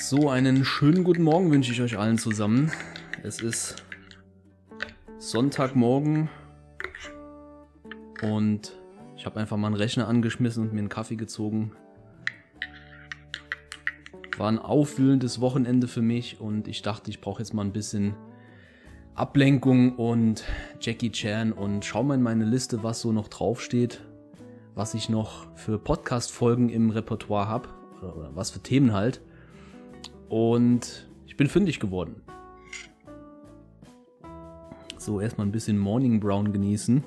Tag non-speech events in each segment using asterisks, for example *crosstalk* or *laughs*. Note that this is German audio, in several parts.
So, einen schönen guten Morgen wünsche ich euch allen zusammen. Es ist Sonntagmorgen und ich habe einfach mal einen Rechner angeschmissen und mir einen Kaffee gezogen. War ein aufwühlendes Wochenende für mich und ich dachte, ich brauche jetzt mal ein bisschen Ablenkung und Jackie Chan und schau mal in meine Liste, was so noch draufsteht, was ich noch für Podcast-Folgen im Repertoire habe oder, oder was für Themen halt. Und ich bin fündig geworden. So, erstmal ein bisschen Morning Brown genießen.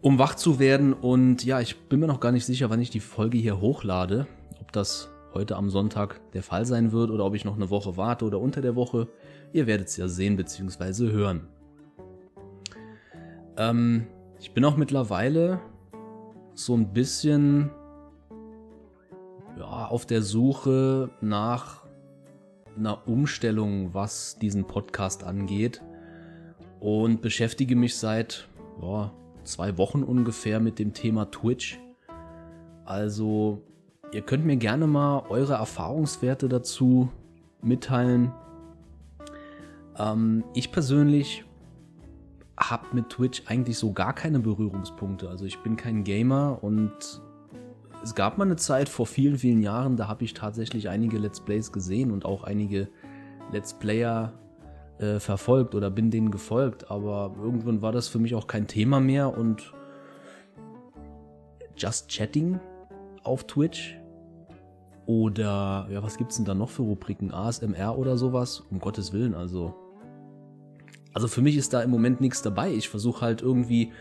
Um wach zu werden und ja, ich bin mir noch gar nicht sicher, wann ich die Folge hier hochlade. Ob das heute am Sonntag der Fall sein wird oder ob ich noch eine Woche warte oder unter der Woche. Ihr werdet es ja sehen bzw. hören. Ähm, ich bin auch mittlerweile so ein bisschen auf der Suche nach einer Umstellung, was diesen Podcast angeht. Und beschäftige mich seit ja, zwei Wochen ungefähr mit dem Thema Twitch. Also, ihr könnt mir gerne mal eure Erfahrungswerte dazu mitteilen. Ähm, ich persönlich habe mit Twitch eigentlich so gar keine Berührungspunkte. Also ich bin kein Gamer und es gab mal eine Zeit vor vielen, vielen Jahren, da habe ich tatsächlich einige Let's Plays gesehen und auch einige Let's Player äh, verfolgt oder bin denen gefolgt, aber irgendwann war das für mich auch kein Thema mehr und Just Chatting auf Twitch oder ja, was gibt's denn da noch für Rubriken? ASMR oder sowas? Um Gottes Willen, also. Also für mich ist da im Moment nichts dabei. Ich versuche halt irgendwie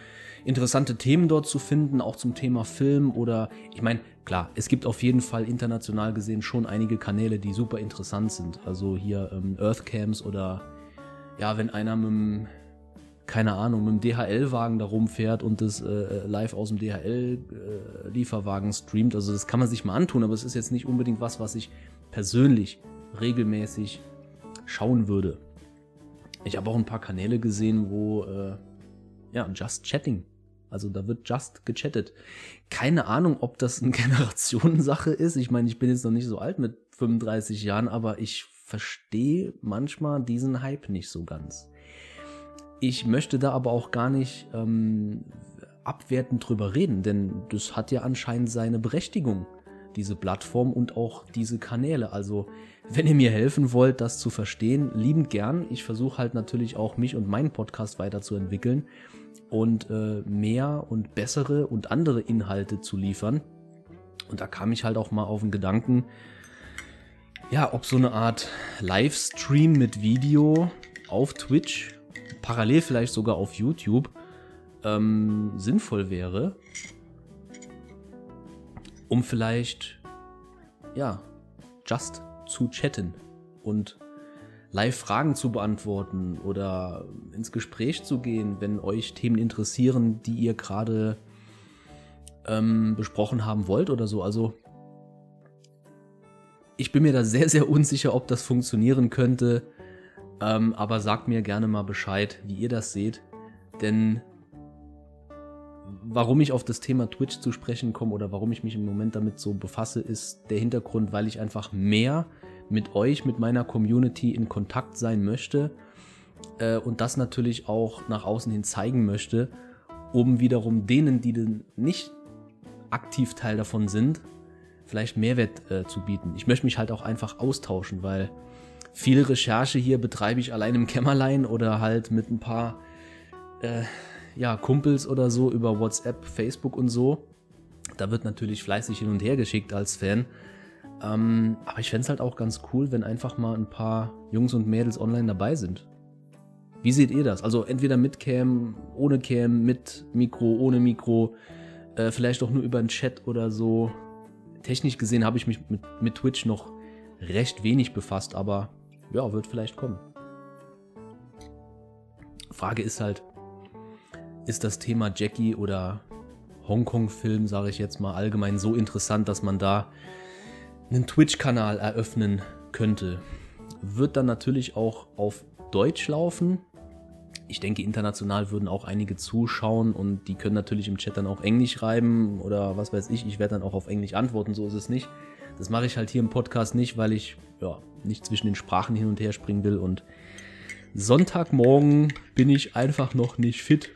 interessante Themen dort zu finden, auch zum Thema Film oder ich meine, klar, es gibt auf jeden Fall international gesehen schon einige Kanäle, die super interessant sind. Also hier ähm, Earthcams oder ja, wenn einer mit dem, keine Ahnung, mit dem DHL-Wagen da rumfährt und das äh, live aus dem DHL-Lieferwagen äh, streamt. Also das kann man sich mal antun, aber es ist jetzt nicht unbedingt was, was ich persönlich regelmäßig schauen würde. Ich habe auch ein paar Kanäle gesehen, wo äh, ja, Just Chatting also da wird just gechattet. Keine Ahnung, ob das eine *laughs* Generationensache ist. Ich meine, ich bin jetzt noch nicht so alt mit 35 Jahren, aber ich verstehe manchmal diesen Hype nicht so ganz. Ich möchte da aber auch gar nicht ähm, abwertend drüber reden, denn das hat ja anscheinend seine Berechtigung, diese Plattform und auch diese Kanäle. Also, wenn ihr mir helfen wollt, das zu verstehen, liebend gern. Ich versuche halt natürlich auch mich und meinen Podcast weiterzuentwickeln und äh, mehr und bessere und andere Inhalte zu liefern. Und da kam ich halt auch mal auf den Gedanken, ja, ob so eine Art Livestream mit Video auf Twitch, parallel vielleicht sogar auf YouTube, ähm, sinnvoll wäre, um vielleicht, ja, just zu chatten und live Fragen zu beantworten oder ins Gespräch zu gehen, wenn euch Themen interessieren, die ihr gerade ähm, besprochen haben wollt oder so. Also ich bin mir da sehr, sehr unsicher, ob das funktionieren könnte. Ähm, aber sagt mir gerne mal Bescheid, wie ihr das seht. Denn warum ich auf das Thema Twitch zu sprechen komme oder warum ich mich im Moment damit so befasse, ist der Hintergrund, weil ich einfach mehr mit euch, mit meiner Community in Kontakt sein möchte äh, und das natürlich auch nach außen hin zeigen möchte, um wiederum denen, die nicht aktiv Teil davon sind, vielleicht Mehrwert äh, zu bieten. Ich möchte mich halt auch einfach austauschen, weil viel Recherche hier betreibe ich allein im Kämmerlein oder halt mit ein paar äh, ja, Kumpels oder so über WhatsApp, Facebook und so. Da wird natürlich fleißig hin und her geschickt als Fan. Ähm, aber ich fände es halt auch ganz cool, wenn einfach mal ein paar Jungs und Mädels online dabei sind. Wie seht ihr das? Also entweder mit Cam, ohne Cam, mit Mikro, ohne Mikro, äh, vielleicht auch nur über einen Chat oder so. Technisch gesehen habe ich mich mit, mit Twitch noch recht wenig befasst, aber ja, wird vielleicht kommen. Frage ist halt, ist das Thema Jackie oder Hongkong-Film, sage ich jetzt mal allgemein, so interessant, dass man da einen Twitch-Kanal eröffnen könnte. Wird dann natürlich auch auf Deutsch laufen. Ich denke, international würden auch einige zuschauen und die können natürlich im Chat dann auch Englisch schreiben oder was weiß ich. Ich werde dann auch auf Englisch antworten, so ist es nicht. Das mache ich halt hier im Podcast nicht, weil ich ja, nicht zwischen den Sprachen hin und her springen will. Und Sonntagmorgen bin ich einfach noch nicht fit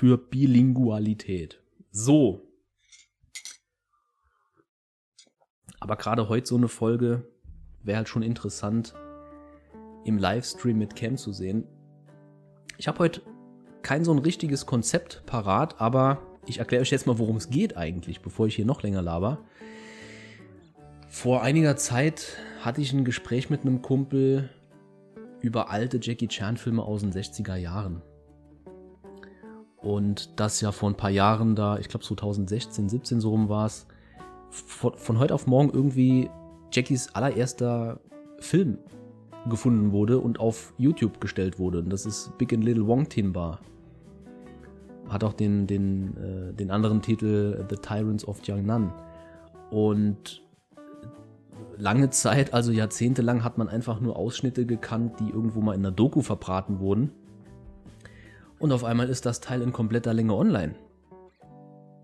für Bilingualität. So. Aber gerade heute so eine Folge wäre halt schon interessant im Livestream mit Cam zu sehen. Ich habe heute kein so ein richtiges Konzept parat, aber ich erkläre euch jetzt mal, worum es geht eigentlich, bevor ich hier noch länger laber. Vor einiger Zeit hatte ich ein Gespräch mit einem Kumpel über alte Jackie Chan Filme aus den 60er Jahren. Und das ja vor ein paar Jahren da, ich glaube 2016, 17 so rum war es, von, von heute auf morgen irgendwie Jackies allererster Film gefunden wurde und auf YouTube gestellt wurde. Und das ist Big and Little Wong Tin. Hat auch den, den, äh, den anderen Titel The Tyrants of Jiangnan. Und lange Zeit, also jahrzehntelang, hat man einfach nur Ausschnitte gekannt, die irgendwo mal in einer Doku verbraten wurden. Und auf einmal ist das Teil in kompletter Länge online.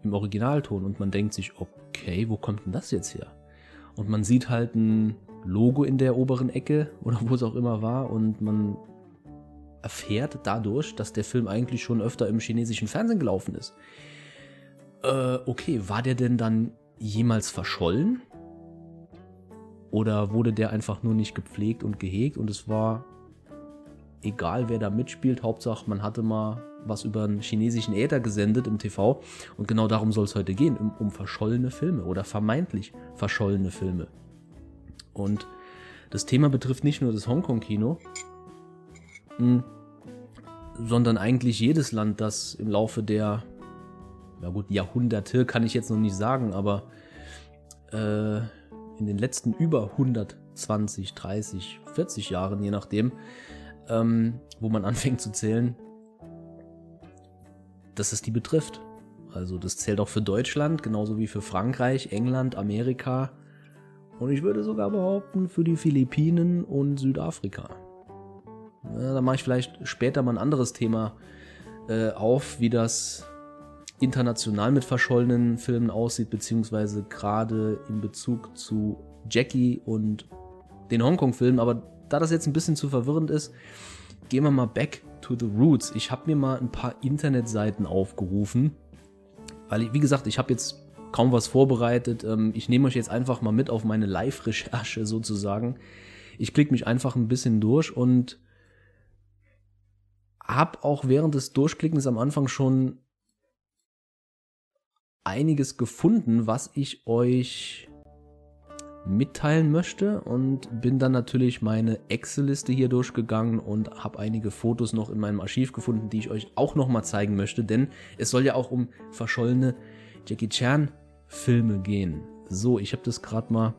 Im Originalton. Und man denkt sich, okay, wo kommt denn das jetzt her? Und man sieht halt ein Logo in der oberen Ecke oder wo es auch immer war. Und man erfährt dadurch, dass der Film eigentlich schon öfter im chinesischen Fernsehen gelaufen ist. Äh, okay, war der denn dann jemals verschollen? Oder wurde der einfach nur nicht gepflegt und gehegt und es war egal, wer da mitspielt, Hauptsache man hatte mal was über einen chinesischen Äther gesendet im TV und genau darum soll es heute gehen, um, um verschollene Filme oder vermeintlich verschollene Filme. Und das Thema betrifft nicht nur das Hongkong-Kino, hm, sondern eigentlich jedes Land, das im Laufe der, ja gut, Jahrhunderte kann ich jetzt noch nicht sagen, aber äh, in den letzten über 120, 30, 40 Jahren, je nachdem, ähm, wo man *laughs* anfängt zu zählen, dass es die betrifft. Also das zählt auch für Deutschland, genauso wie für Frankreich, England, Amerika und ich würde sogar behaupten für die Philippinen und Südafrika. Ja, da mache ich vielleicht später mal ein anderes Thema äh, auf, wie das international mit verschollenen Filmen aussieht, beziehungsweise gerade in Bezug zu Jackie und den Hongkong-Filmen. Aber da das jetzt ein bisschen zu verwirrend ist, gehen wir mal back to the roots. Ich habe mir mal ein paar Internetseiten aufgerufen, weil, ich, wie gesagt, ich habe jetzt kaum was vorbereitet. Ähm, ich nehme euch jetzt einfach mal mit auf meine Live-Recherche sozusagen. Ich klicke mich einfach ein bisschen durch und habe auch während des Durchklickens am Anfang schon einiges gefunden, was ich euch mitteilen möchte und bin dann natürlich meine Excel-Liste hier durchgegangen und habe einige Fotos noch in meinem Archiv gefunden, die ich euch auch noch mal zeigen möchte, denn es soll ja auch um verschollene Jackie Chan Filme gehen. So, ich habe das gerade mal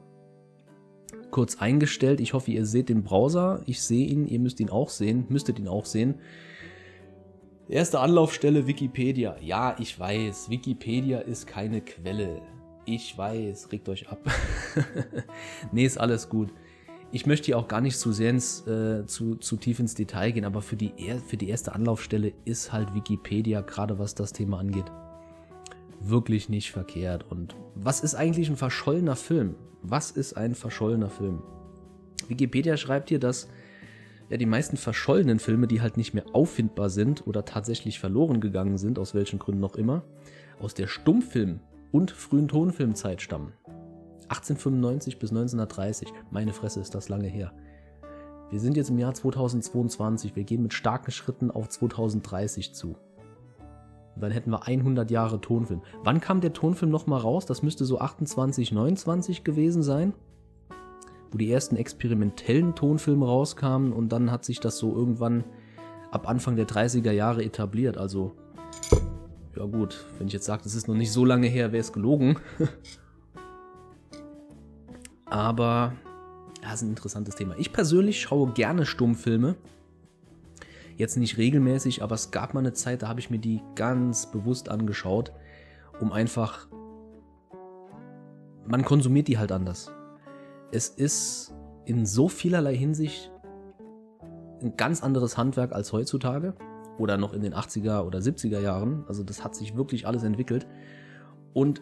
kurz eingestellt. Ich hoffe, ihr seht den Browser. Ich sehe ihn, ihr müsst ihn auch sehen, müsstet ihn auch sehen. Erste Anlaufstelle Wikipedia. Ja, ich weiß, Wikipedia ist keine Quelle. Ich weiß, regt euch ab. *laughs* nee, ist alles gut. Ich möchte hier auch gar nicht zu sehr ins, äh, zu, zu tief ins Detail gehen, aber für die, für die erste Anlaufstelle ist halt Wikipedia, gerade was das Thema angeht, wirklich nicht verkehrt. Und was ist eigentlich ein verschollener Film? Was ist ein verschollener Film? Wikipedia schreibt hier, dass ja, die meisten verschollenen Filme, die halt nicht mehr auffindbar sind oder tatsächlich verloren gegangen sind, aus welchen Gründen noch immer, aus der Stummfilm- und frühen Tonfilmzeit stammen. 1895 bis 1930. Meine Fresse ist das lange her. Wir sind jetzt im Jahr 2022. Wir gehen mit starken Schritten auf 2030 zu. Und dann hätten wir 100 Jahre Tonfilm. Wann kam der Tonfilm nochmal raus? Das müsste so 28, 29 gewesen sein wo die ersten experimentellen Tonfilme rauskamen und dann hat sich das so irgendwann ab Anfang der 30er Jahre etabliert. Also, ja gut, wenn ich jetzt sage, das ist noch nicht so lange her, wäre es gelogen. *laughs* Aber, ja, ist ein interessantes Thema. Ich persönlich schaue gerne Stummfilme. Jetzt nicht regelmäßig, aber es gab mal eine Zeit, da habe ich mir die ganz bewusst angeschaut, um einfach. Man konsumiert die halt anders es ist in so vielerlei Hinsicht ein ganz anderes Handwerk als heutzutage oder noch in den 80er oder 70er Jahren. Also das hat sich wirklich alles entwickelt. Und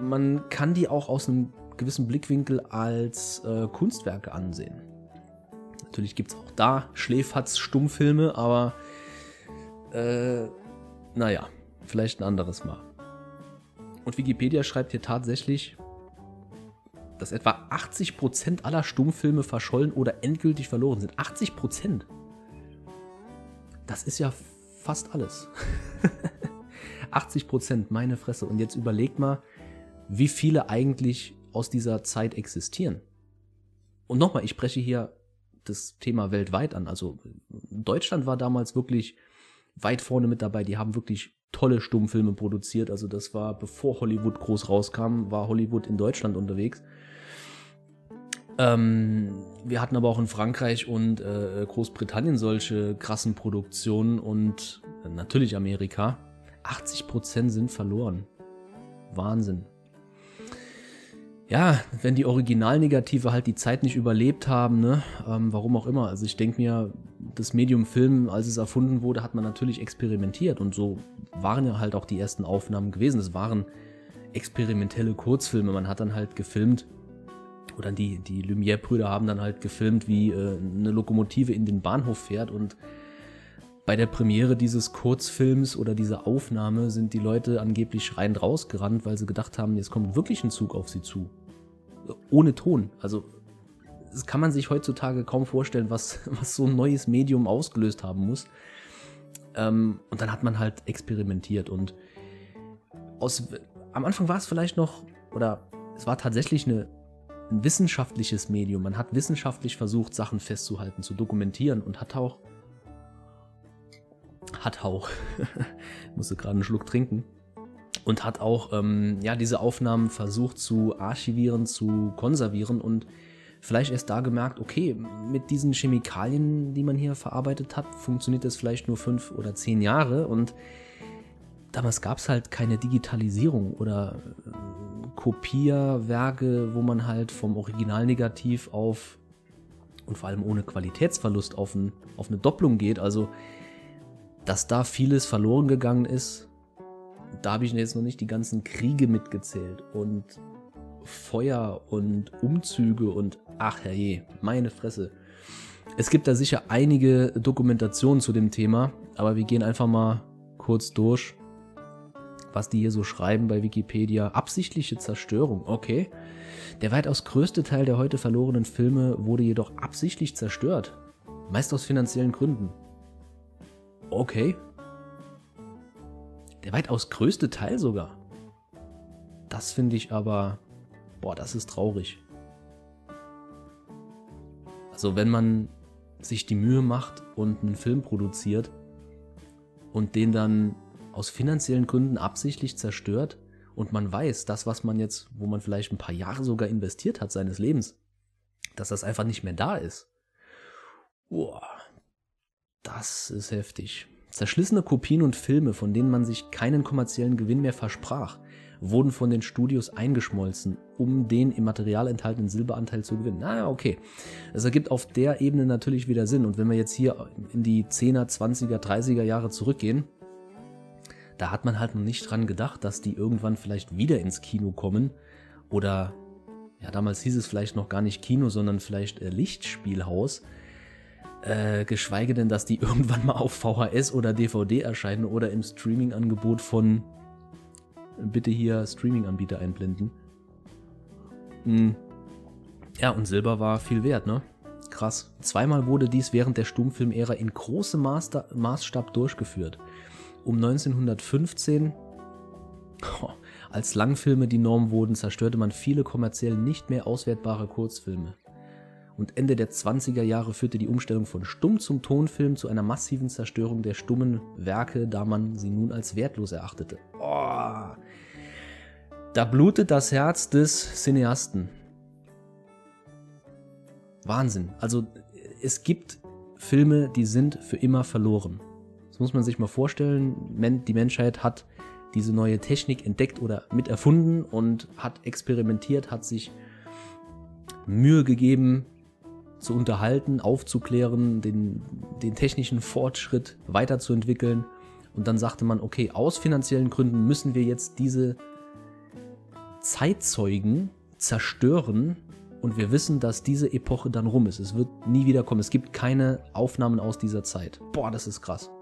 man kann die auch aus einem gewissen Blickwinkel als äh, Kunstwerke ansehen. Natürlich gibt es auch da Schläferz-Stummfilme, aber äh, naja, vielleicht ein anderes Mal. Und Wikipedia schreibt hier tatsächlich, dass etwa 80% aller Stummfilme verschollen oder endgültig verloren sind. 80%! Das ist ja fast alles. *laughs* 80%, meine Fresse. Und jetzt überlegt mal, wie viele eigentlich aus dieser Zeit existieren. Und nochmal, ich spreche hier das Thema weltweit an. Also Deutschland war damals wirklich weit vorne mit dabei. Die haben wirklich tolle Stummfilme produziert. Also das war, bevor Hollywood groß rauskam, war Hollywood in Deutschland unterwegs. Ähm, wir hatten aber auch in Frankreich und äh, Großbritannien solche krassen Produktionen und natürlich Amerika. 80% sind verloren. Wahnsinn ja, wenn die Originalnegative halt die Zeit nicht überlebt haben, ne, ähm, warum auch immer. Also ich denke mir, das Medium Film, als es erfunden wurde, hat man natürlich experimentiert und so waren ja halt auch die ersten Aufnahmen gewesen. Es waren experimentelle Kurzfilme. Man hat dann halt gefilmt oder die, die Lumière-Brüder haben dann halt gefilmt, wie äh, eine Lokomotive in den Bahnhof fährt und bei der Premiere dieses Kurzfilms oder dieser Aufnahme sind die Leute angeblich schreiend rausgerannt, weil sie gedacht haben, jetzt kommt wirklich ein Zug auf sie zu. Ohne Ton. Also, das kann man sich heutzutage kaum vorstellen, was, *laughs* was so ein neues Medium ausgelöst haben muss. Ähm, und dann hat man halt experimentiert und aus, am Anfang war es vielleicht noch, oder es war tatsächlich eine, ein wissenschaftliches Medium. Man hat wissenschaftlich versucht, Sachen festzuhalten, zu dokumentieren und hat auch hat auch, *laughs* musste gerade einen Schluck trinken, und hat auch ähm, ja, diese Aufnahmen versucht zu archivieren, zu konservieren und vielleicht erst da gemerkt, okay, mit diesen Chemikalien, die man hier verarbeitet hat, funktioniert das vielleicht nur fünf oder zehn Jahre und damals gab es halt keine Digitalisierung oder äh, Kopierwerke, wo man halt vom Originalnegativ auf und vor allem ohne Qualitätsverlust auf, ein, auf eine Doppelung geht. Also dass da vieles verloren gegangen ist, da habe ich jetzt noch nicht die ganzen Kriege mitgezählt und Feuer und Umzüge und ach herrje, meine Fresse. Es gibt da sicher einige Dokumentationen zu dem Thema, aber wir gehen einfach mal kurz durch, was die hier so schreiben bei Wikipedia. Absichtliche Zerstörung, okay. Der weitaus größte Teil der heute verlorenen Filme wurde jedoch absichtlich zerstört. Meist aus finanziellen Gründen. Okay. Der weitaus größte Teil sogar. Das finde ich aber, boah, das ist traurig. Also wenn man sich die Mühe macht und einen Film produziert und den dann aus finanziellen Gründen absichtlich zerstört und man weiß, das, was man jetzt, wo man vielleicht ein paar Jahre sogar investiert hat seines Lebens, dass das einfach nicht mehr da ist. Boah, das ist heftig. Zerschlissene Kopien und Filme, von denen man sich keinen kommerziellen Gewinn mehr versprach, wurden von den Studios eingeschmolzen, um den im Material enthaltenen Silberanteil zu gewinnen. Naja, okay. Es ergibt auf der Ebene natürlich wieder Sinn. Und wenn wir jetzt hier in die 10er, 20er, 30er Jahre zurückgehen, da hat man halt noch nicht dran gedacht, dass die irgendwann vielleicht wieder ins Kino kommen. Oder, ja, damals hieß es vielleicht noch gar nicht Kino, sondern vielleicht äh, Lichtspielhaus. Äh, geschweige denn, dass die *laughs* irgendwann mal auf VHS oder DVD erscheinen oder im Streaming-Angebot von bitte hier Streaming-Anbieter einblenden. Hm. Ja, und Silber war viel wert, ne? Krass. Zweimal wurde dies während der Stummfilmära in großem Maßstab durchgeführt. Um 1915, oh, als Langfilme die Norm wurden, zerstörte man viele kommerziell nicht mehr auswertbare Kurzfilme und Ende der 20er Jahre führte die Umstellung von Stumm zum Tonfilm zu einer massiven Zerstörung der stummen Werke, da man sie nun als wertlos erachtete. Oh, da blutet das Herz des Cineasten. Wahnsinn. Also es gibt Filme, die sind für immer verloren. Das muss man sich mal vorstellen. Die Menschheit hat diese neue Technik entdeckt oder mit erfunden und hat experimentiert, hat sich Mühe gegeben, zu unterhalten, aufzuklären, den, den technischen Fortschritt weiterzuentwickeln. Und dann sagte man, okay, aus finanziellen Gründen müssen wir jetzt diese Zeitzeugen zerstören und wir wissen, dass diese Epoche dann rum ist. Es wird nie wieder kommen. Es gibt keine Aufnahmen aus dieser Zeit. Boah, das ist krass.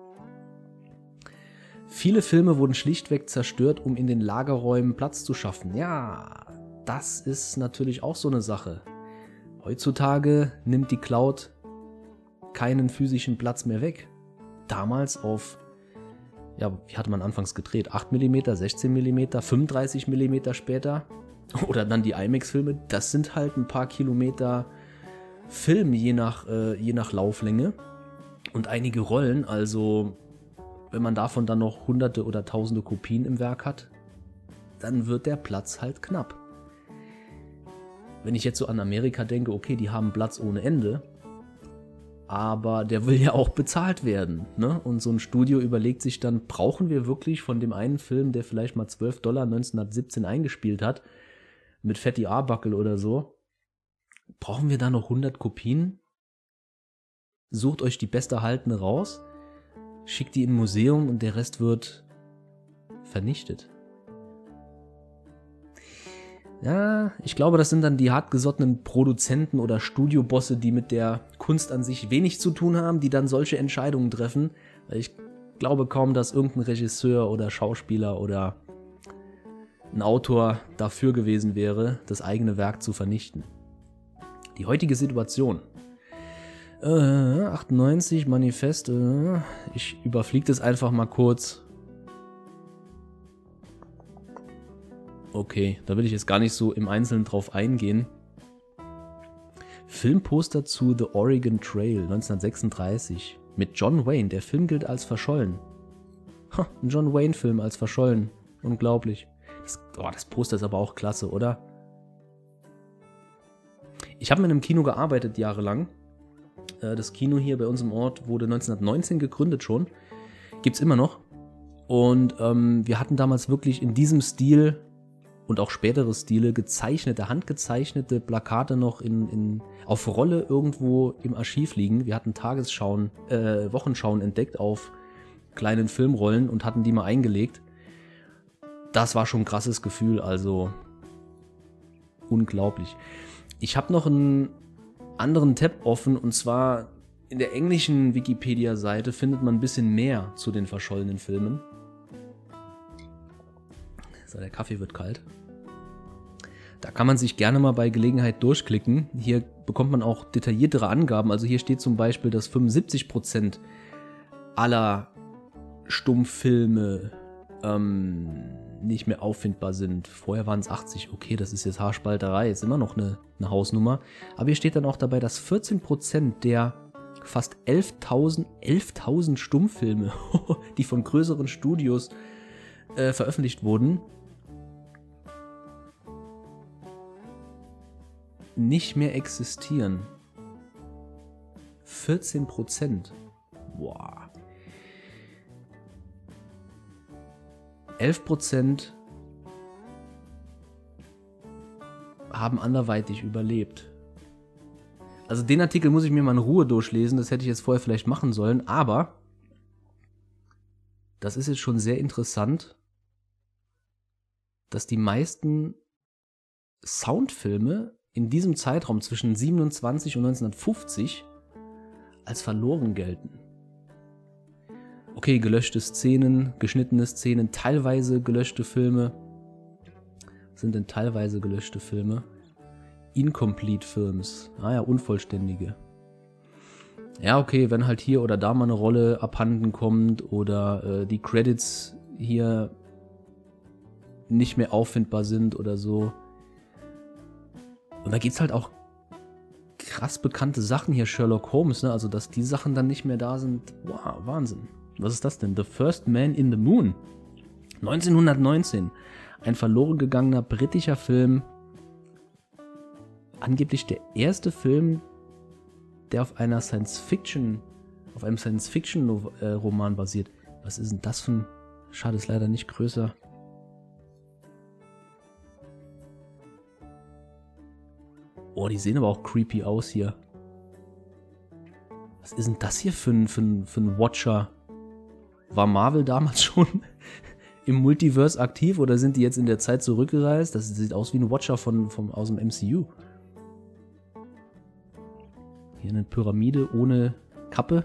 Viele Filme wurden schlichtweg zerstört, um in den Lagerräumen Platz zu schaffen. Ja, das ist natürlich auch so eine Sache. Heutzutage nimmt die Cloud keinen physischen Platz mehr weg. Damals auf, ja, wie hatte man anfangs gedreht? 8 mm, 16 mm, 35 mm später. *laughs* Oder dann die IMAX-Filme. Das sind halt ein paar Kilometer Film, je nach, äh, je nach Lauflänge. Und einige Rollen, also wenn man davon dann noch hunderte oder tausende Kopien im Werk hat, dann wird der Platz halt knapp. Wenn ich jetzt so an Amerika denke, okay, die haben Platz ohne Ende, aber der will ja auch bezahlt werden. Ne? Und so ein Studio überlegt sich dann, brauchen wir wirklich von dem einen Film, der vielleicht mal 12 Dollar 1917 eingespielt hat, mit Fatty Arbuckle oder so, brauchen wir da noch 100 Kopien? Sucht euch die besterhaltene raus schickt die in ein Museum und der Rest wird vernichtet. Ja, ich glaube, das sind dann die hartgesottenen Produzenten oder Studiobosse, die mit der Kunst an sich wenig zu tun haben, die dann solche Entscheidungen treffen. Ich glaube kaum, dass irgendein Regisseur oder Schauspieler oder ein Autor dafür gewesen wäre, das eigene Werk zu vernichten. Die heutige Situation äh, 98 Manifest. Äh, ich überfliege das einfach mal kurz. Okay, da will ich jetzt gar nicht so im Einzelnen drauf eingehen. Filmposter zu The Oregon Trail 1936 mit John Wayne. Der Film gilt als verschollen. Ha, ein John Wayne-Film als verschollen. Unglaublich. Das, oh, das Poster ist aber auch klasse, oder? Ich habe mit einem Kino gearbeitet jahrelang äh, das Kino hier bei uns im Ort wurde 1919 gegründet schon. Gibt es immer noch. Und ähm, wir hatten damals wirklich in diesem Stil und auch spätere Stile gezeichnete, handgezeichnete Plakate noch in, in, auf Rolle irgendwo im Archiv liegen. Wir hatten Tagesschauen, äh, Wochenschauen entdeckt auf kleinen Filmrollen und hatten die mal eingelegt. Das war schon ein krasses Gefühl, also unglaublich. Ich habe noch ein anderen Tab offen und zwar in der englischen Wikipedia-Seite findet man ein bisschen mehr zu den verschollenen Filmen. So, der Kaffee wird kalt. Da kann man sich gerne mal bei Gelegenheit durchklicken. Hier bekommt man auch detailliertere Angaben. Also hier steht zum Beispiel, dass 75% aller Stummfilme ähm, nicht mehr auffindbar sind. Vorher waren es 80, okay, das ist jetzt Haarspalterei, ist immer noch eine, eine Hausnummer. Aber hier steht dann auch dabei, dass 14% der fast 11.000 11.000 Stummfilme, *laughs* die von größeren Studios äh, veröffentlicht wurden, nicht mehr existieren. 14% Boah. 11% haben anderweitig überlebt. Also den Artikel muss ich mir mal in Ruhe durchlesen, das hätte ich jetzt vorher vielleicht machen sollen, aber das ist jetzt schon sehr interessant, dass die meisten Soundfilme in diesem Zeitraum zwischen 27 und 1950 als verloren gelten. Okay, gelöschte Szenen, geschnittene Szenen, teilweise gelöschte Filme. Was sind denn teilweise gelöschte Filme? Incomplete Films. Ah ja, unvollständige. Ja, okay, wenn halt hier oder da mal eine Rolle abhanden kommt oder äh, die Credits hier nicht mehr auffindbar sind oder so. Und da gibt es halt auch krass bekannte Sachen hier, Sherlock Holmes, ne? Also, dass die Sachen dann nicht mehr da sind. Wow, Wahnsinn. Was ist das denn? The First Man in the Moon. 1919. Ein verloren gegangener britischer Film. Angeblich der erste Film, der auf einer Science Fiction, auf einem Science Fiction Roman basiert. Was ist denn das für ein. Schade, ist leider nicht größer. Oh, die sehen aber auch creepy aus hier. Was ist denn das hier für ein, für ein, für ein Watcher? War Marvel damals *laughs* schon im Multiverse aktiv oder sind die jetzt in der Zeit zurückgereist? Das sieht aus wie ein Watcher von, vom, aus dem MCU. Hier eine Pyramide ohne Kappe.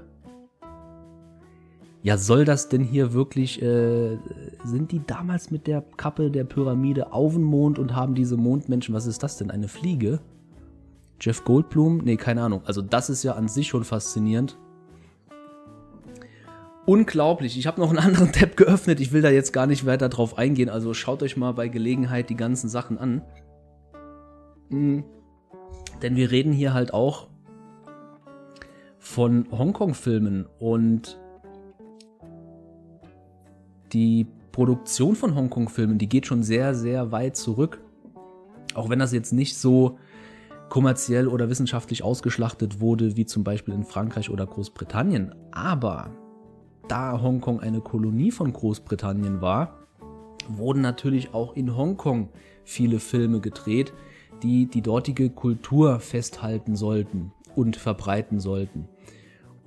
Ja, soll das denn hier wirklich, äh, sind die damals mit der Kappe der Pyramide auf den Mond und haben diese Mondmenschen, was ist das denn, eine Fliege? Jeff Goldblum? Nee, keine Ahnung. Also das ist ja an sich schon faszinierend. Unglaublich. Ich habe noch einen *laughs* anderen Tab geöffnet. Ich will da jetzt gar nicht weiter drauf eingehen. Also schaut euch mal bei Gelegenheit die ganzen Sachen an. Mhm. Denn wir reden hier halt auch von Hongkong-Filmen und die Produktion von Hongkong-Filmen, die geht schon sehr, sehr weit zurück. Auch wenn das jetzt nicht so kommerziell oder wissenschaftlich ausgeschlachtet wurde, wie zum Beispiel in Frankreich oder Großbritannien. Aber da Hongkong eine Kolonie von Großbritannien war, wurden natürlich auch in Hongkong viele Filme gedreht, die die dortige Kultur festhalten sollten und verbreiten sollten.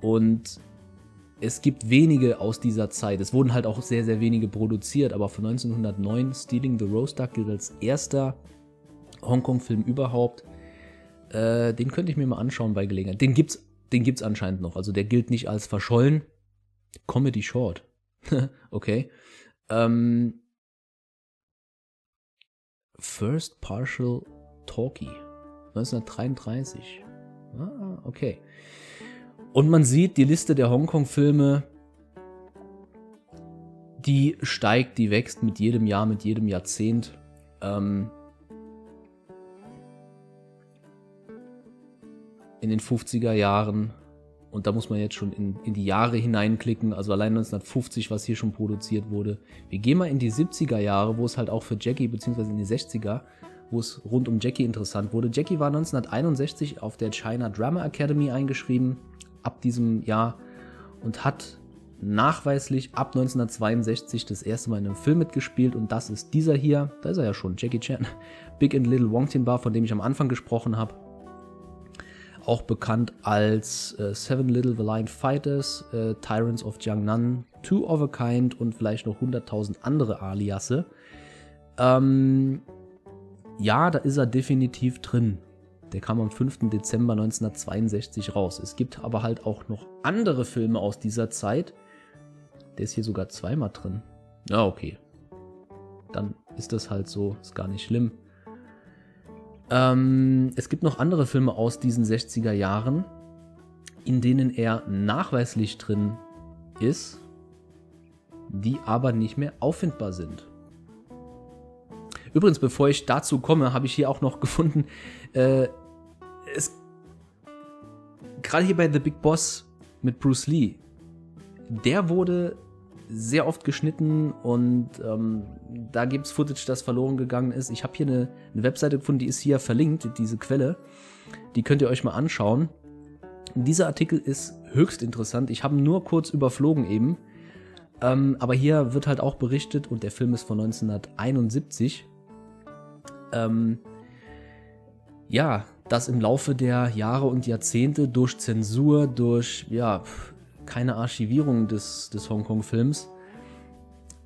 Und es gibt wenige aus dieser Zeit. Es wurden halt auch sehr, sehr wenige produziert, aber von 1909 Stealing the Rose Duck gilt als erster Hongkong-Film überhaupt. Äh, den könnte ich mir mal anschauen bei Gelegenheit. Den gibt's, den gibt's anscheinend noch. Also der gilt nicht als verschollen. Comedy Short. *laughs* okay. Ähm, First Partial Talkie. 1933. Ah, okay. Und man sieht die Liste der Hongkong-Filme, die steigt, die wächst mit jedem Jahr, mit jedem Jahrzehnt. Ähm, in den 50er Jahren. Und da muss man jetzt schon in, in die Jahre hineinklicken, also allein 1950, was hier schon produziert wurde. Wir gehen mal in die 70er Jahre, wo es halt auch für Jackie, beziehungsweise in die 60er, wo es rund um Jackie interessant wurde. Jackie war 1961 auf der China Drama Academy eingeschrieben, ab diesem Jahr, und hat nachweislich ab 1962 das erste Mal in einem Film mitgespielt. Und das ist dieser hier, da ist er ja schon, Jackie Chan, Big and Little Wongtin Bar, von dem ich am Anfang gesprochen habe auch bekannt als äh, Seven Little Valiant Fighters, äh, Tyrants of Jiangnan, Two of a Kind und vielleicht noch 100.000 andere Aliasse. Ähm, ja, da ist er definitiv drin. Der kam am 5. Dezember 1962 raus. Es gibt aber halt auch noch andere Filme aus dieser Zeit. Der ist hier sogar zweimal drin. Ja, okay. Dann ist das halt so, ist gar nicht schlimm. Ähm, es gibt noch andere Filme aus diesen 60er Jahren, in denen er nachweislich drin ist, die aber nicht mehr auffindbar sind. Übrigens, bevor ich dazu komme, habe ich hier auch noch *laughs* gefunden, äh, es gerade hier bei The Big Boss mit Bruce Lee, der wurde sehr oft geschnitten und ähm, da gibt es Footage, das verloren gegangen ist. Ich habe hier eine, eine, Webseite gefunden, die ist hier verlinkt, diese Quelle. Die könnt ihr euch mal anschauen. Dieser Artikel ist höchst interessant. Ich habe nur kurz überflogen eben. Ähm, aber hier wird halt auch berichtet, und der Film ist von 1971. Ähm, ja, dass im Laufe der Jahre und Jahrzehnte durch Zensur, durch ja, keine Archivierung des, des Hongkong-Films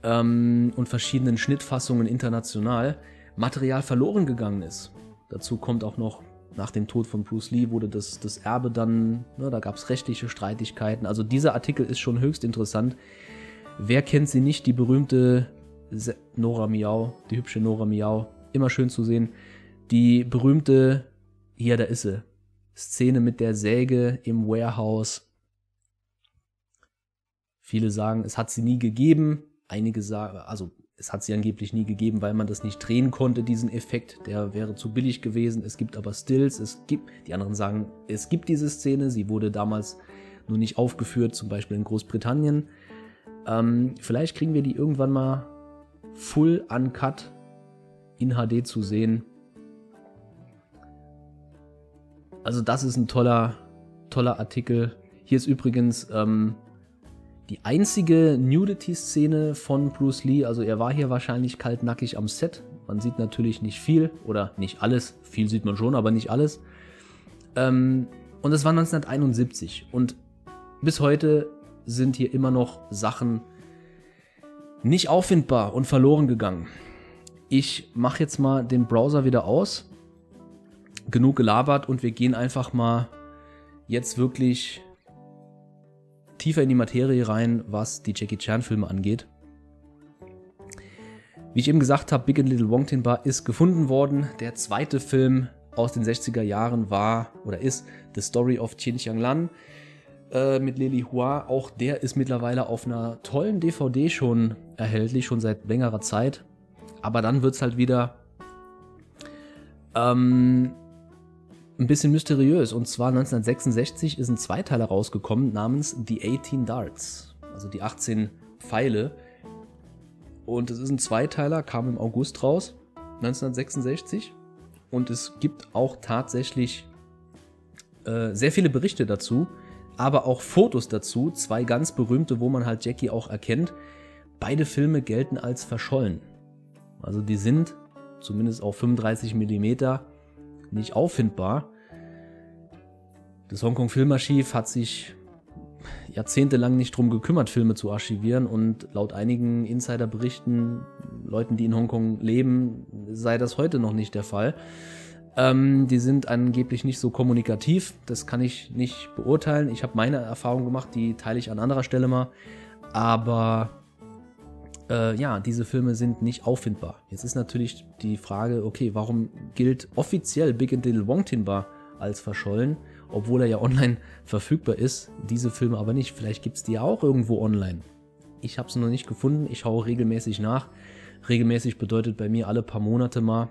ähm, und verschiedenen Schnittfassungen international Material verloren gegangen ist. Dazu kommt auch noch, nach dem Tod von Bruce Lee wurde das, das Erbe dann, ne, da gab es rechtliche Streitigkeiten. Also dieser Artikel ist schon höchst interessant. Wer kennt sie nicht, die berühmte Nora Miau, die hübsche Nora Miau, immer schön zu sehen. Die berühmte, hier, da ist sie, Szene mit der Säge im Warehouse Viele sagen, es hat sie nie gegeben. Einige sagen, also es hat sie angeblich nie gegeben, weil man das nicht drehen konnte, diesen Effekt. Der wäre zu billig gewesen. Es gibt aber Stills. Es gibt, die anderen sagen, es gibt diese Szene. Sie wurde damals nur nicht aufgeführt, zum Beispiel in Großbritannien. Ähm, vielleicht kriegen wir die irgendwann mal full uncut in HD zu sehen. Also das ist ein toller, toller Artikel. Hier ist übrigens ähm, die einzige Nudity-Szene von Bruce Lee, also er war hier wahrscheinlich kaltnackig am Set. Man sieht natürlich nicht viel oder nicht alles. Viel sieht man schon, aber nicht alles. Ähm, und es war 1971. Und bis heute sind hier immer noch Sachen Nicht auffindbar und verloren gegangen. Ich mache jetzt mal den Browser wieder aus. Genug gelabert und wir gehen einfach mal jetzt wirklich tiefer in die Materie rein, was die Jackie Chan Filme angeht. Wie ich eben gesagt habe, Big and Little Wong Bar ist gefunden worden. Der zweite Film aus den 60er Jahren war oder ist The Story of Qin Xiang Lan äh, mit Lily Hua. Auch der ist mittlerweile auf einer tollen DVD schon erhältlich, schon seit längerer Zeit. Aber dann wird es halt wieder ähm, ein bisschen mysteriös. Und zwar 1966 ist ein Zweiteiler rausgekommen namens The 18 Darts. Also die 18 Pfeile. Und es ist ein Zweiteiler, kam im August raus, 1966. Und es gibt auch tatsächlich äh, sehr viele Berichte dazu, aber auch Fotos dazu. Zwei ganz berühmte, wo man halt Jackie auch erkennt. Beide Filme gelten als verschollen. Also die sind, zumindest auf 35 mm, nicht auffindbar. Das Hongkong Filmarchiv hat sich jahrzehntelang nicht drum gekümmert, Filme zu archivieren und laut einigen Insiderberichten, Leuten, die in Hongkong leben, sei das heute noch nicht der Fall. Ähm, die sind angeblich nicht so kommunikativ, das kann ich nicht beurteilen. Ich habe meine Erfahrung gemacht, die teile ich an anderer Stelle mal. Aber äh, ja, diese Filme sind nicht auffindbar. Jetzt ist natürlich die Frage, okay, warum gilt offiziell Big and Little Wongtinba als verschollen, obwohl er ja online *laughs* verfügbar ist, diese Filme aber nicht. Vielleicht gibt es die ja auch irgendwo online. Ich habe es noch nicht gefunden, ich schaue regelmäßig nach. Regelmäßig bedeutet bei mir alle paar Monate mal,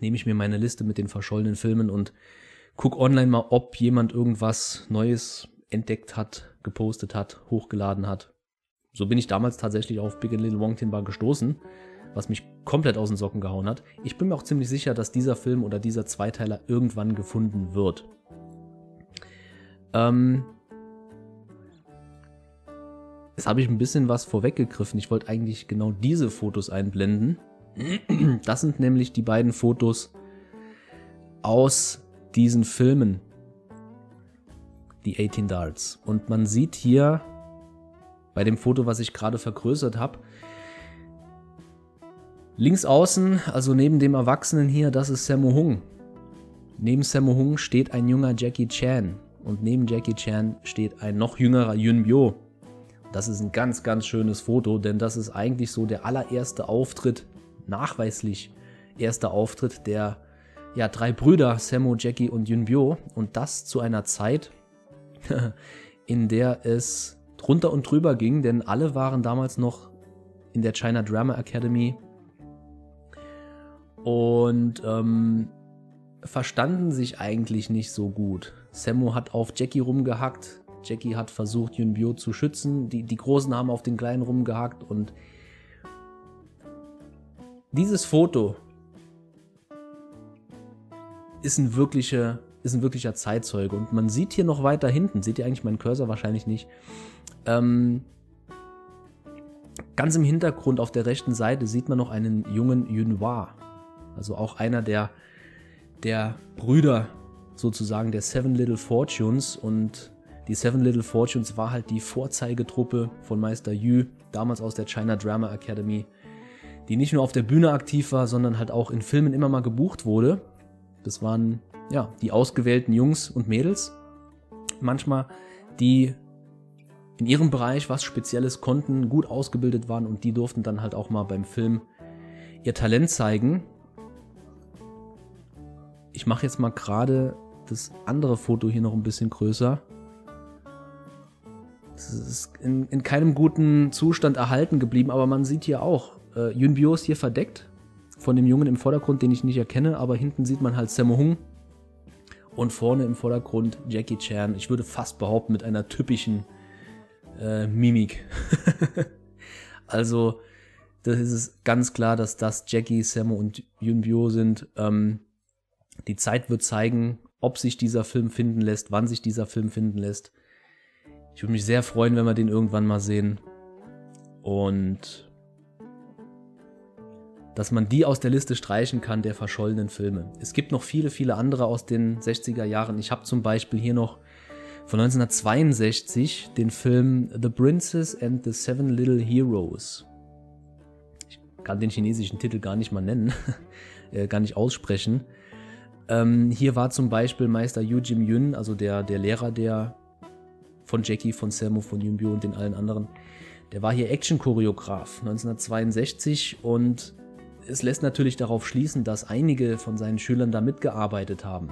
nehme ich mir meine Liste mit den verschollenen Filmen und gucke online mal, ob jemand irgendwas Neues entdeckt hat, gepostet hat, hochgeladen hat so bin ich damals tatsächlich auf Big Little Wong Tin Bar gestoßen, was mich komplett aus den Socken gehauen hat. Ich bin mir auch ziemlich sicher, dass dieser Film oder dieser Zweiteiler irgendwann gefunden wird. Ähm, Jetzt habe ich ein bisschen was vorweggegriffen. Ich wollte eigentlich genau diese Fotos einblenden. Das sind nämlich die beiden Fotos aus diesen Filmen. Die 18 Darts. Und man sieht hier bei dem Foto, was ich gerade vergrößert habe. Links außen, also neben dem Erwachsenen hier, das ist Sammo Hung. Neben Sammo Hung steht ein junger Jackie Chan und neben Jackie Chan steht ein noch jüngerer Yun Bio. Das ist ein ganz, ganz schönes Foto, denn das ist eigentlich so der allererste Auftritt, nachweislich erster Auftritt der ja, drei Brüder, Sammo, Jackie und Yun Bio. Und das zu einer Zeit, *laughs* in der es drunter und drüber ging, denn alle waren damals noch in der China Drama Academy. Und ähm, verstanden sich eigentlich nicht so gut. Sammo hat auf Jackie rumgehackt, Jackie hat versucht, Yunbyo zu schützen, die, die Großen haben auf den Kleinen rumgehackt und dieses Foto ist ein, wirkliche, ist ein wirklicher Zeitzeuge. Und man sieht hier noch weiter hinten, seht ihr eigentlich meinen Cursor? Wahrscheinlich nicht, ähm, ganz im Hintergrund auf der rechten Seite sieht man noch einen jungen Yunhua. Also auch einer der, der Brüder sozusagen der Seven Little Fortunes. Und die Seven Little Fortunes war halt die Vorzeigetruppe von Meister Yu, damals aus der China Drama Academy, die nicht nur auf der Bühne aktiv war, sondern halt auch in Filmen immer mal gebucht wurde. Das waren ja die ausgewählten Jungs und Mädels. Manchmal die in ihrem Bereich was Spezielles konnten, gut ausgebildet waren und die durften dann halt auch mal beim Film ihr Talent zeigen. Ich mache jetzt mal gerade das andere Foto hier noch ein bisschen größer. Es ist in, in, keinem guten Zustand erhalten geblieben, aber man sieht hier auch, äh, Yun Bio ist hier verdeckt von dem Jungen im Vordergrund, den ich nicht erkenne, aber hinten sieht man halt Sammo Hung und vorne im Vordergrund Jackie Chan. Ich würde fast behaupten, mit einer typischen äh, Mimik. *laughs* also, das ist ganz klar, dass das Jackie, Sammo und Yunbyo sind. Ähm, die Zeit wird zeigen, ob sich dieser Film finden lässt, wann sich dieser Film finden lässt. Ich würde mich sehr freuen, wenn wir den irgendwann mal sehen. Und dass man die aus der Liste streichen kann der verschollenen Filme. Es gibt noch viele, viele andere aus den 60er Jahren. Ich habe zum Beispiel hier noch von 1962 den Film The Princess and the Seven Little Heroes. kann den chinesischen Titel gar nicht mal nennen, *laughs* äh, gar nicht aussprechen. Ähm, hier war zum Beispiel Meister Yu Jim Yun, also der, der Lehrer der von Jackie, von Samu, von Yunbyo und den allen anderen. Der war hier Action-Choreograf 1962 und es lässt natürlich darauf schließen, dass einige von seinen Schülern da mitgearbeitet haben.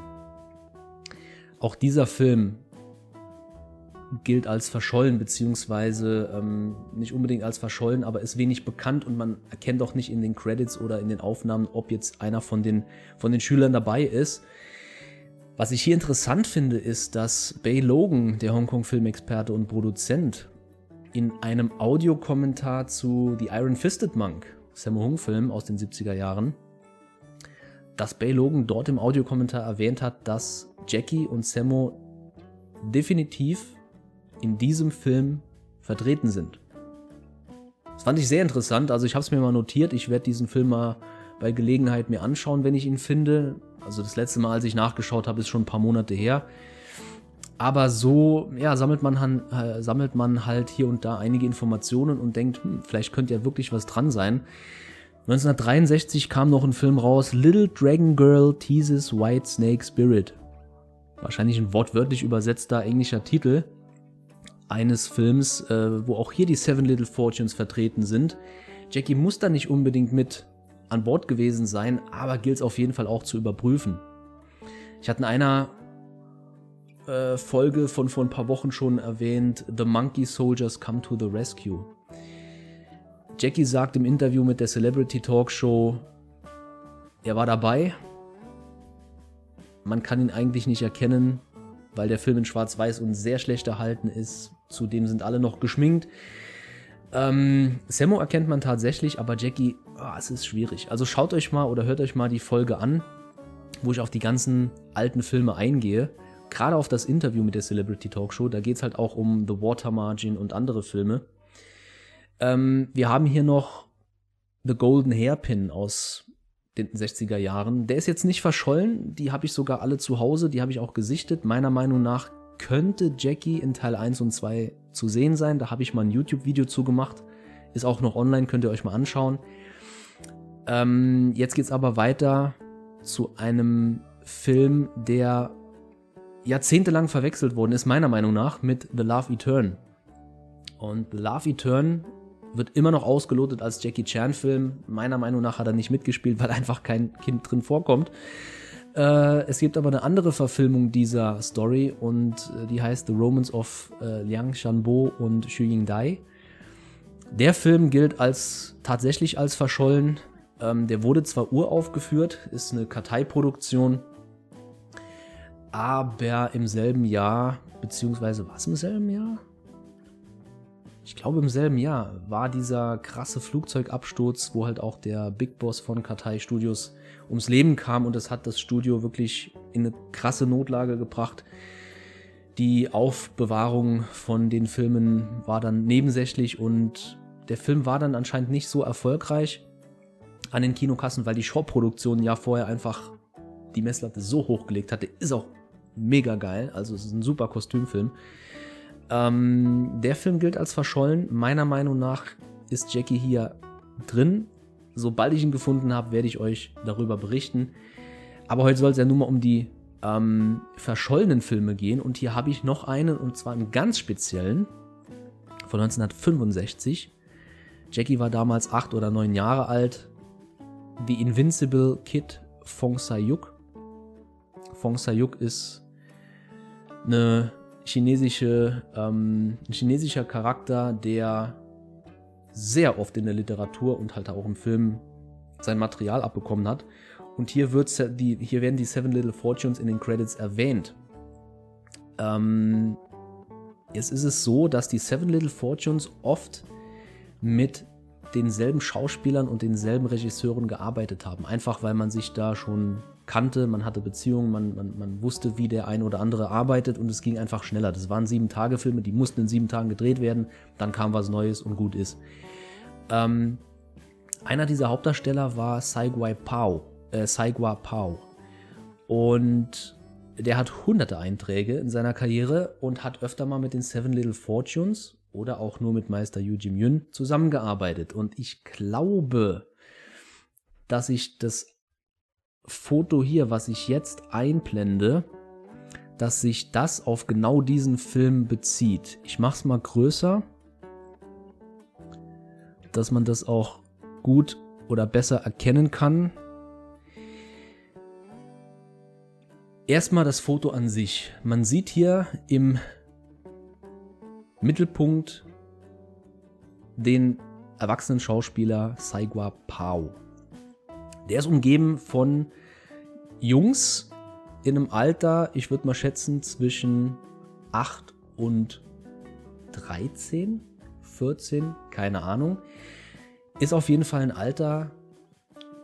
Auch dieser Film gilt als verschollen, beziehungsweise ähm, nicht unbedingt als verschollen, aber ist wenig bekannt und man erkennt auch nicht in den Credits oder in den Aufnahmen, ob jetzt einer von den, von den Schülern dabei ist. Was ich hier interessant finde, ist, dass Bay Logan, der Hongkong-Filmexperte und Produzent, in einem Audiokommentar zu The Iron Fisted Monk, Sammo Hung-Film aus den 70er Jahren, dass Bay Logan dort im Audiokommentar erwähnt hat, dass Jackie und Sammo definitiv in diesem Film vertreten sind. Das fand ich sehr interessant. Also ich habe es mir mal notiert. Ich werde diesen Film mal bei Gelegenheit mir anschauen, wenn ich ihn finde. Also das letzte Mal, als ich nachgeschaut habe, ist schon ein paar Monate her. Aber so ja, sammelt, man, äh, sammelt man halt hier und da einige Informationen und denkt, hm, vielleicht könnte ja wirklich was dran sein. 1963 kam noch ein Film raus, Little Dragon Girl Teases White Snake Spirit. Wahrscheinlich ein wortwörtlich übersetzter englischer Titel eines Films, äh, wo auch hier die Seven Little Fortunes vertreten sind. Jackie muss da nicht unbedingt mit an Bord gewesen sein, aber gilt es auf jeden Fall auch zu überprüfen. Ich hatte in einer äh, Folge von vor ein paar Wochen schon erwähnt, The Monkey Soldiers Come to the Rescue. Jackie sagt im Interview mit der Celebrity Talk Show, er war dabei. Man kann ihn eigentlich nicht erkennen, weil der Film in Schwarz-Weiß und sehr schlecht erhalten ist. Zudem sind alle noch geschminkt. Ähm, Sammo erkennt man tatsächlich, aber Jackie, oh, es ist schwierig. Also schaut euch mal oder hört euch mal die Folge an, wo ich auf die ganzen alten Filme eingehe. Gerade auf das Interview mit der Celebrity Talkshow, da geht es halt auch um The Water Margin und andere Filme. Ähm, wir haben hier noch The Golden Hairpin aus den 60er Jahren. Der ist jetzt nicht verschollen, die habe ich sogar alle zu Hause, die habe ich auch gesichtet. Meiner Meinung nach könnte Jackie in Teil 1 und 2 zu sehen sein. Da habe ich mal ein YouTube-Video zu gemacht. Ist auch noch online, könnt ihr euch mal anschauen. Ähm, jetzt geht es aber weiter zu einem Film, der jahrzehntelang verwechselt worden ist, meiner Meinung nach, mit The Love Etern. Und The Love Etern wird immer noch ausgelotet als Jackie Chan-Film. Meiner Meinung nach hat er nicht mitgespielt, weil einfach kein Kind drin vorkommt. Äh, es gibt aber eine andere Verfilmung dieser Story und äh, die heißt The Romance of äh, Liang Shanbo und Xu Yingdai. Der Film gilt als tatsächlich als verschollen. Ähm, der wurde zwar uraufgeführt, ist eine Karteiproduktion, aber im selben Jahr, beziehungsweise war es im selben Jahr? ich glaube im selben Jahr war dieser krasse Flugzeugabsturz, wo halt auch der Big Boss von Kartei Studios ums Leben kam und das hat das Studio wirklich in eine krasse Notlage gebracht. Die Aufbewahrung von den Filmen war dann nebensächlich und der Film war dann anscheinend nicht so erfolgreich an den Kinokassen, weil die Shop-Produktion ja vorher einfach die Messlatte so hochgelegt hatte. Ist auch mega geil, also es ist ein super Kostümfilm. Ähm, der Film gilt als verschollen. Meiner Meinung nach ist Jackie hier drin. Sobald ich ihn gefunden habe, werde ich euch darüber berichten. Aber heute soll es ja nur mal um die ähm, verschollenen Filme gehen. Und hier habe ich noch einen, und zwar einen ganz speziellen, von 1965. Jackie war damals acht oder neun Jahre alt. The Invincible Kid Fong Sayuk. Fong Sayuk ist eine chinesische, ähm, ein chinesischer Charakter, der sehr oft in der Literatur und halt auch im Film sein Material abbekommen hat. Und hier, wird die, hier werden die Seven Little Fortunes in den Credits erwähnt. Ähm, jetzt ist es so, dass die Seven Little Fortunes oft mit denselben Schauspielern und denselben Regisseuren gearbeitet haben. Einfach weil man sich da schon kannte, man hatte Beziehungen, man, man, man wusste, wie der ein oder andere arbeitet und es ging einfach schneller. Das waren sieben Tage Filme, die mussten in sieben Tagen gedreht werden, dann kam was Neues und gut ist. Ähm, einer dieser Hauptdarsteller war Saigua Pao, äh, Saigua Pao. Und der hat hunderte Einträge in seiner Karriere und hat öfter mal mit den Seven Little Fortunes oder auch nur mit Meister Yu Jim Yun zusammengearbeitet. Und ich glaube, dass ich das Foto hier, was ich jetzt einblende, dass sich das auf genau diesen Film bezieht. Ich mache es mal größer, dass man das auch gut oder besser erkennen kann. Erstmal das Foto an sich. Man sieht hier im Mittelpunkt den erwachsenen Schauspieler Saigwa Pao. Der ist umgeben von Jungs in einem Alter, ich würde mal schätzen, zwischen 8 und 13, 14, keine Ahnung. Ist auf jeden Fall ein Alter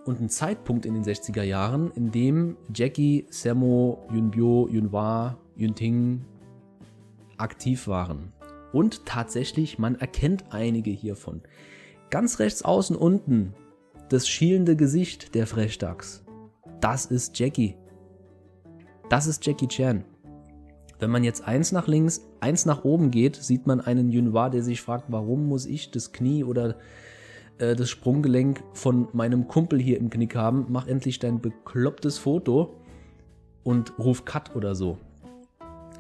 und ein Zeitpunkt in den 60er Jahren, in dem Jackie, Sammo, Yunbyo, Yunhwa, Yunting aktiv waren. Und tatsächlich, man erkennt einige hiervon. Ganz rechts außen unten, das schielende Gesicht der Frechdachs. Das ist Jackie. Das ist Jackie Chan. Wenn man jetzt eins nach links, eins nach oben geht, sieht man einen Yunhua, der sich fragt, warum muss ich das Knie oder äh, das Sprunggelenk von meinem Kumpel hier im Knick haben? Mach endlich dein beklopptes Foto und ruf Cut oder so.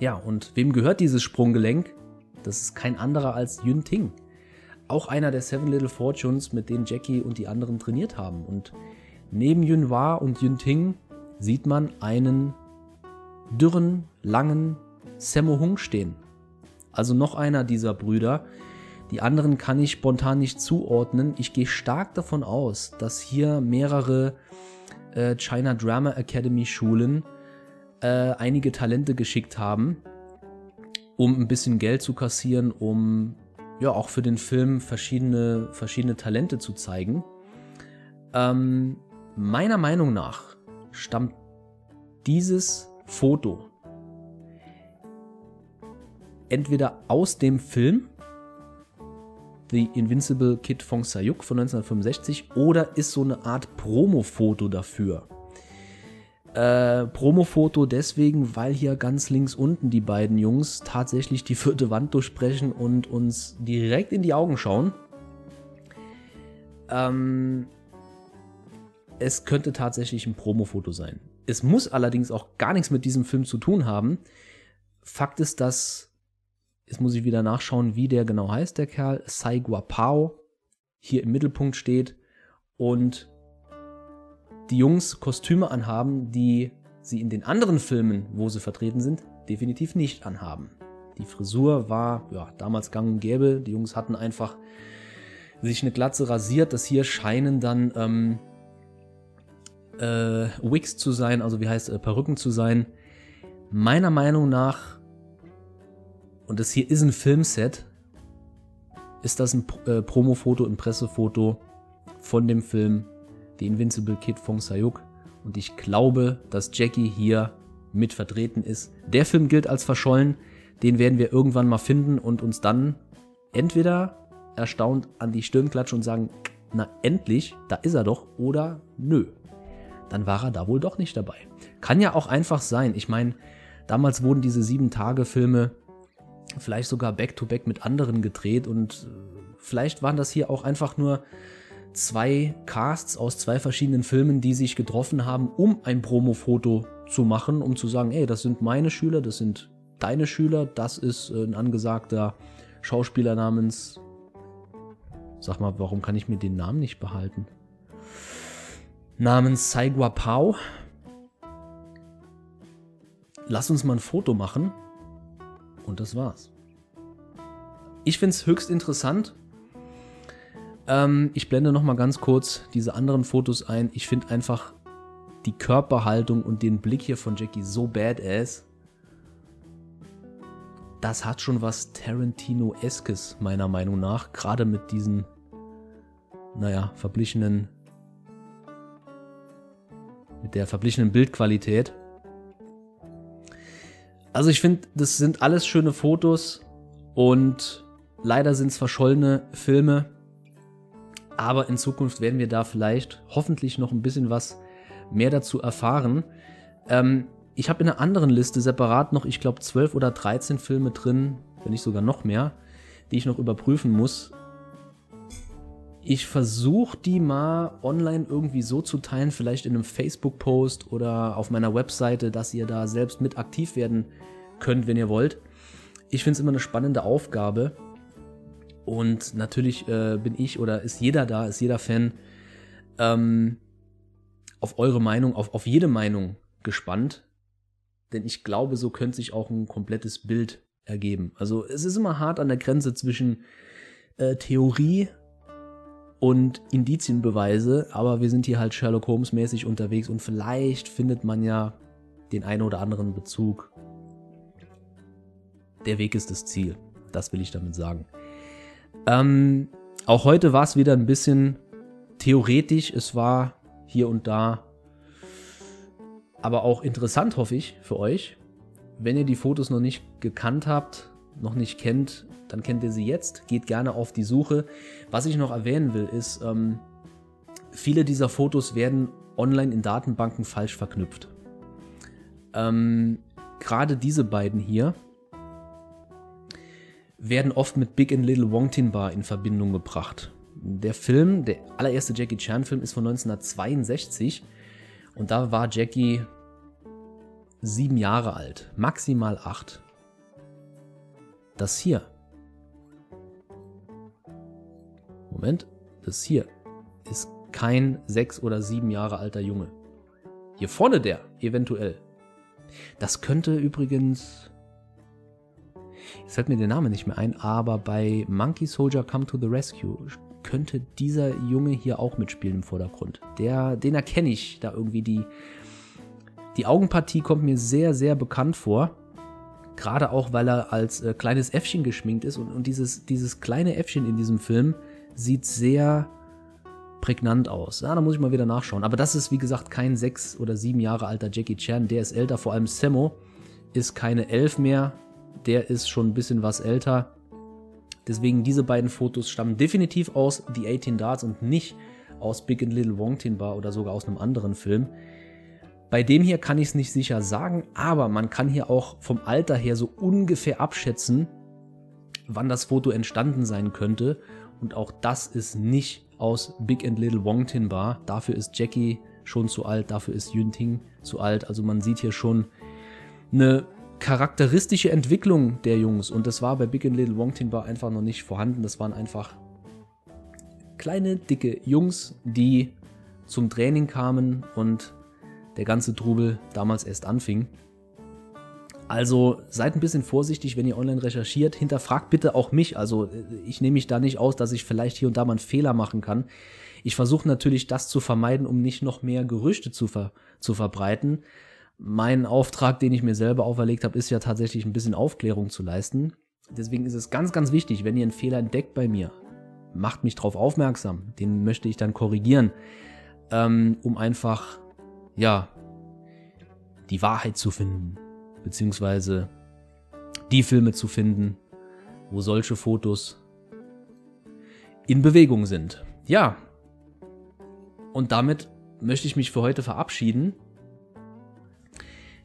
Ja, und wem gehört dieses Sprunggelenk? Das ist kein anderer als Yun Ting. Auch einer der Seven Little Fortunes, mit denen Jackie und die anderen trainiert haben. Und neben Yun Hua und Yun Ting sieht man einen dürren, langen Sammo Hung stehen. Also noch einer dieser Brüder. Die anderen kann ich spontan nicht zuordnen. Ich gehe stark davon aus, dass hier mehrere äh, China Drama Academy Schulen äh, einige Talente geschickt haben, um ein bisschen Geld zu kassieren, um ja auch für den Film verschiedene, verschiedene Talente zu zeigen. Ähm, meiner Meinung nach stammt dieses Foto entweder aus dem Film The Invincible Kid von Sayuk von 1965 oder ist so eine Art Promo-Foto dafür. Äh, Promo-Foto deswegen, weil hier ganz links unten die beiden Jungs tatsächlich die vierte Wand durchbrechen und uns direkt in die Augen schauen. Ähm, es könnte tatsächlich ein Promo-Foto sein. Es muss allerdings auch gar nichts mit diesem Film zu tun haben. Fakt ist, dass, jetzt muss ich wieder nachschauen, wie der genau heißt, der Kerl, Sai Guapao, hier im Mittelpunkt steht und die Jungs Kostüme anhaben, die sie in den anderen Filmen, wo sie vertreten sind, definitiv nicht anhaben. Die Frisur war ja, damals gang und gäbe. Die Jungs hatten einfach sich eine Glatze rasiert. Das hier scheinen dann ähm, äh, Wigs zu sein, also wie heißt äh, Perücken zu sein. Meiner Meinung nach, und das hier ist ein Filmset, ist das ein äh, Promofoto, ein Pressefoto von dem Film The Invincible Kid von Sayuk. Und ich glaube, dass Jackie hier mit vertreten ist. Der Film gilt als verschollen. Den werden wir irgendwann mal finden und uns dann entweder erstaunt an die Stirn klatschen und sagen, na endlich, da ist er doch, oder nö dann war er da wohl doch nicht dabei. Kann ja auch einfach sein. Ich meine, damals wurden diese sieben Tage Filme vielleicht sogar back-to-back -back mit anderen gedreht und äh, vielleicht waren das hier auch einfach nur zwei Casts aus zwei verschiedenen Filmen, die sich getroffen haben, um ein Promo-Foto zu machen, um zu sagen, ey, das sind meine Schüler, das sind deine Schüler, das ist äh, ein angesagter Schauspieler namens. Sag mal, warum kann ich mir den Namen nicht behalten? namens Saigua Pao. Lass uns mal ein Foto machen. Und das war's. Ich finde es höchst interessant. Ähm, ich blende noch mal ganz kurz diese anderen Fotos ein. Ich finde einfach die Körperhaltung und den Blick hier von Jackie so badass. Das hat schon was Tarantino-eskes, meiner Meinung nach. Gerade mit diesen, naja, verblichenen mit der verblichenen Bildqualität. Also ich finde, das sind alles schöne Fotos und leider sind es verschollene Filme. Aber in Zukunft werden wir da vielleicht hoffentlich noch ein bisschen was mehr dazu erfahren. Ähm, ich habe in einer anderen Liste separat noch, ich glaube, 12 oder 13 Filme drin, wenn nicht sogar noch mehr, die ich noch überprüfen muss. Ich versuche die mal online irgendwie so zu teilen, vielleicht in einem Facebook-Post oder auf meiner Webseite, dass ihr da selbst mit aktiv werden könnt, wenn ihr wollt. Ich finde es immer eine spannende Aufgabe. Und natürlich äh, bin ich oder ist jeder da, ist jeder Fan ähm, auf eure Meinung, auf, auf jede Meinung gespannt. Denn ich glaube, so könnte sich auch ein komplettes Bild ergeben. Also es ist immer hart an der Grenze zwischen äh, Theorie und Indizienbeweise, aber wir sind hier halt Sherlock Holmes mäßig unterwegs und vielleicht findet man ja den einen oder anderen Bezug. Der Weg ist das Ziel. Das will ich damit sagen. Ähm, auch heute war es wieder ein bisschen theoretisch. Es war hier und da, aber auch interessant, hoffe ich, für euch. Wenn ihr die Fotos noch nicht gekannt habt, noch nicht kennt, dann kennt ihr sie jetzt. Geht gerne auf die Suche. Was ich noch erwähnen will, ist, ähm, viele dieser Fotos werden online in Datenbanken falsch verknüpft. Ähm, Gerade diese beiden hier werden oft mit Big and Little Wong Bar in Verbindung gebracht. Der Film, der allererste Jackie Chan-Film, ist von 1962 und da war Jackie sieben Jahre alt, maximal acht. Das hier. Moment, das hier ist kein sechs oder sieben Jahre alter Junge. Hier vorne der, eventuell. Das könnte übrigens. Jetzt fällt mir der Name nicht mehr ein, aber bei Monkey Soldier Come to the Rescue könnte dieser Junge hier auch mitspielen im Vordergrund. Der, den erkenne ich da irgendwie. Die, die Augenpartie kommt mir sehr, sehr bekannt vor. Gerade auch, weil er als äh, kleines Äffchen geschminkt ist und, und dieses, dieses kleine Äffchen in diesem Film sieht sehr prägnant aus. Ja, da muss ich mal wieder nachschauen. Aber das ist, wie gesagt, kein sechs oder sieben Jahre alter Jackie Chan. Der ist älter. Vor allem Sammo ist keine elf mehr. Der ist schon ein bisschen was älter. Deswegen diese beiden Fotos stammen definitiv aus The 18 Darts und nicht aus Big and Little Wong Tin Bar oder sogar aus einem anderen Film. Bei dem hier kann ich es nicht sicher sagen, aber man kann hier auch vom Alter her so ungefähr abschätzen, wann das Foto entstanden sein könnte. Und auch das ist nicht aus Big and Little Wong Tin Bar. Dafür ist Jackie schon zu alt, dafür ist Yun Ting zu alt. Also man sieht hier schon eine charakteristische Entwicklung der Jungs. Und das war bei Big and Little Wong Tin Bar einfach noch nicht vorhanden. Das waren einfach kleine, dicke Jungs, die zum Training kamen und der ganze Trubel damals erst anfing. Also seid ein bisschen vorsichtig, wenn ihr online recherchiert. Hinterfragt bitte auch mich. Also ich nehme mich da nicht aus, dass ich vielleicht hier und da mal einen Fehler machen kann. Ich versuche natürlich das zu vermeiden, um nicht noch mehr Gerüchte zu, ver zu verbreiten. Mein Auftrag, den ich mir selber auferlegt habe, ist ja tatsächlich ein bisschen Aufklärung zu leisten. Deswegen ist es ganz, ganz wichtig, wenn ihr einen Fehler entdeckt bei mir, macht mich darauf aufmerksam. Den möchte ich dann korrigieren, ähm, um einfach ja, die Wahrheit zu finden, beziehungsweise die Filme zu finden, wo solche Fotos in Bewegung sind. Ja, und damit möchte ich mich für heute verabschieden.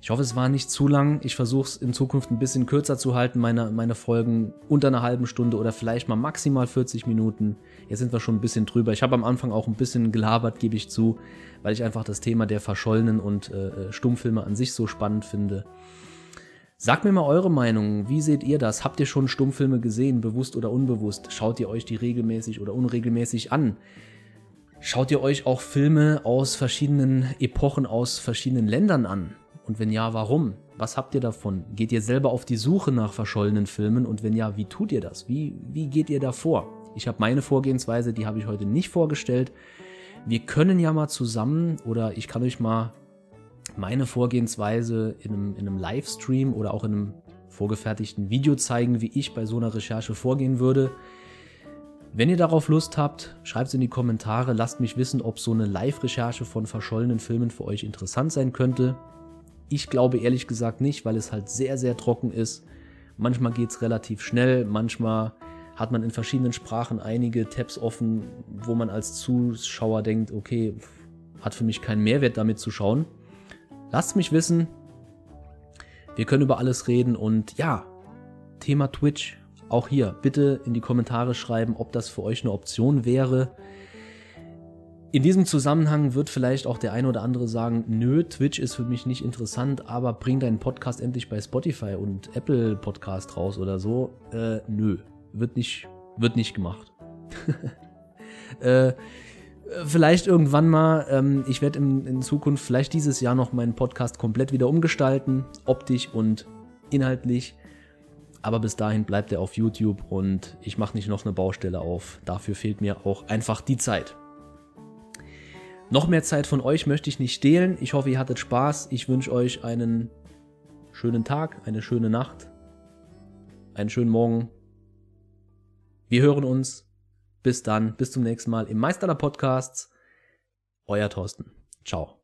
Ich hoffe, es war nicht zu lang. Ich versuche es in Zukunft ein bisschen kürzer zu halten, meine, meine Folgen unter einer halben Stunde oder vielleicht mal maximal 40 Minuten. Jetzt sind wir schon ein bisschen drüber. Ich habe am Anfang auch ein bisschen gelabert, gebe ich zu, weil ich einfach das Thema der verschollenen und äh, äh, Stummfilme an sich so spannend finde. Sagt mir mal eure Meinung. Wie seht ihr das? Habt ihr schon Stummfilme gesehen, bewusst oder unbewusst? Schaut ihr euch die regelmäßig oder unregelmäßig an? Schaut ihr euch auch Filme aus verschiedenen Epochen, aus verschiedenen Ländern an? Und wenn ja, warum? Was habt ihr davon? Geht ihr selber auf die Suche nach verschollenen Filmen? Und wenn ja, wie tut ihr das? Wie, wie geht ihr da vor? Ich habe meine Vorgehensweise, die habe ich heute nicht vorgestellt. Wir können ja mal zusammen oder ich kann euch mal meine Vorgehensweise in einem, in einem Livestream oder auch in einem vorgefertigten Video zeigen, wie ich bei so einer Recherche vorgehen würde. Wenn ihr darauf Lust habt, schreibt es in die Kommentare, lasst mich wissen, ob so eine Live-Recherche von verschollenen Filmen für euch interessant sein könnte. Ich glaube ehrlich gesagt nicht, weil es halt sehr, sehr trocken ist. Manchmal geht es relativ schnell, manchmal hat man in verschiedenen Sprachen einige Tabs offen, wo man als Zuschauer denkt, okay, hat für mich keinen Mehrwert damit zu schauen. Lasst mich wissen. Wir können über alles reden und ja, Thema Twitch, auch hier bitte in die Kommentare schreiben, ob das für euch eine Option wäre. In diesem Zusammenhang wird vielleicht auch der eine oder andere sagen, nö, Twitch ist für mich nicht interessant, aber bring deinen Podcast endlich bei Spotify und Apple Podcast raus oder so. Äh, nö, wird nicht, wird nicht gemacht. *laughs* äh, vielleicht irgendwann mal, ähm, ich werde in, in Zukunft vielleicht dieses Jahr noch meinen Podcast komplett wieder umgestalten, optisch und inhaltlich. Aber bis dahin bleibt er auf YouTube und ich mache nicht noch eine Baustelle auf. Dafür fehlt mir auch einfach die Zeit. Noch mehr Zeit von euch möchte ich nicht stehlen. Ich hoffe, ihr hattet Spaß. Ich wünsche euch einen schönen Tag, eine schöne Nacht, einen schönen Morgen. Wir hören uns. Bis dann, bis zum nächsten Mal im Meister der Podcasts. Euer Thorsten. Ciao.